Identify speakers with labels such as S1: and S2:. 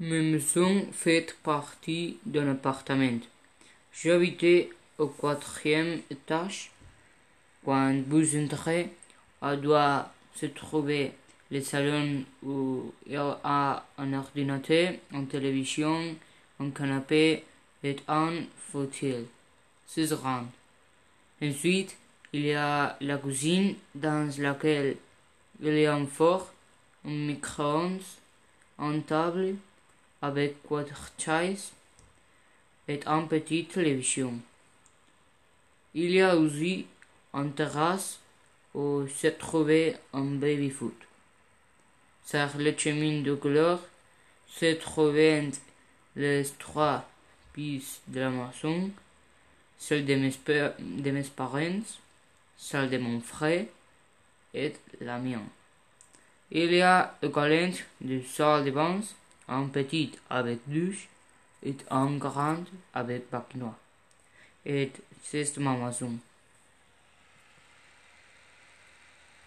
S1: Ma maison fait partie d'un appartement. J'habitais au quatrième étage. Quand vous entrez, à doit se trouver le salon où il y a un ordinateur, une télévision, un canapé et un fauteuil. C'est grand. Ensuite, il y a la cuisine dans laquelle il y a un four, un micro-ondes, une table avec quatre chaises et une petite télévision. Il y a aussi une terrasse où se trouvait un baby-foot. Sur le chemin de couleur se trouvaient les trois pièces de la maison, celle de mes, de mes parents, celle de mon frère et la mienne. Il y a également deux salles de bain, un petit avec douche et un grand avec baignoire. Et c'est ma maison.